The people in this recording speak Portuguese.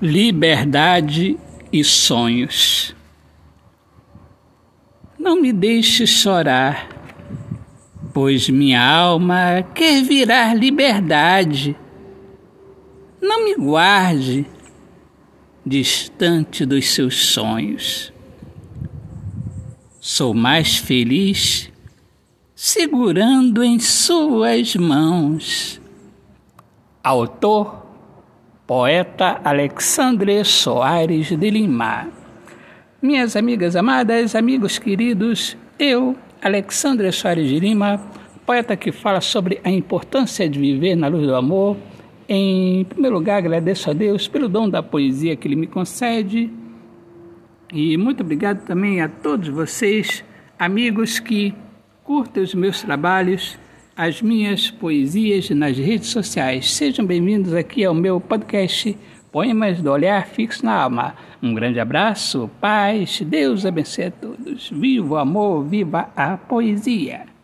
liberdade e sonhos. Não me deixe chorar, pois minha alma quer virar liberdade. Não me guarde distante dos seus sonhos. Sou mais feliz segurando em suas mãos. Autor poeta Alexandre Soares de Lima. Minhas amigas amadas, amigos queridos, eu, Alexandre Soares de Lima, poeta que fala sobre a importância de viver na luz do amor, em primeiro lugar agradeço a Deus pelo dom da poesia que Ele me concede e muito obrigado também a todos vocês, amigos que curtem os meus trabalhos as minhas poesias nas redes sociais. Sejam bem-vindos aqui ao meu podcast Poemas do Olhar Fixo na Alma. Um grande abraço, paz, Deus abençoe a todos. Viva o amor, viva a poesia!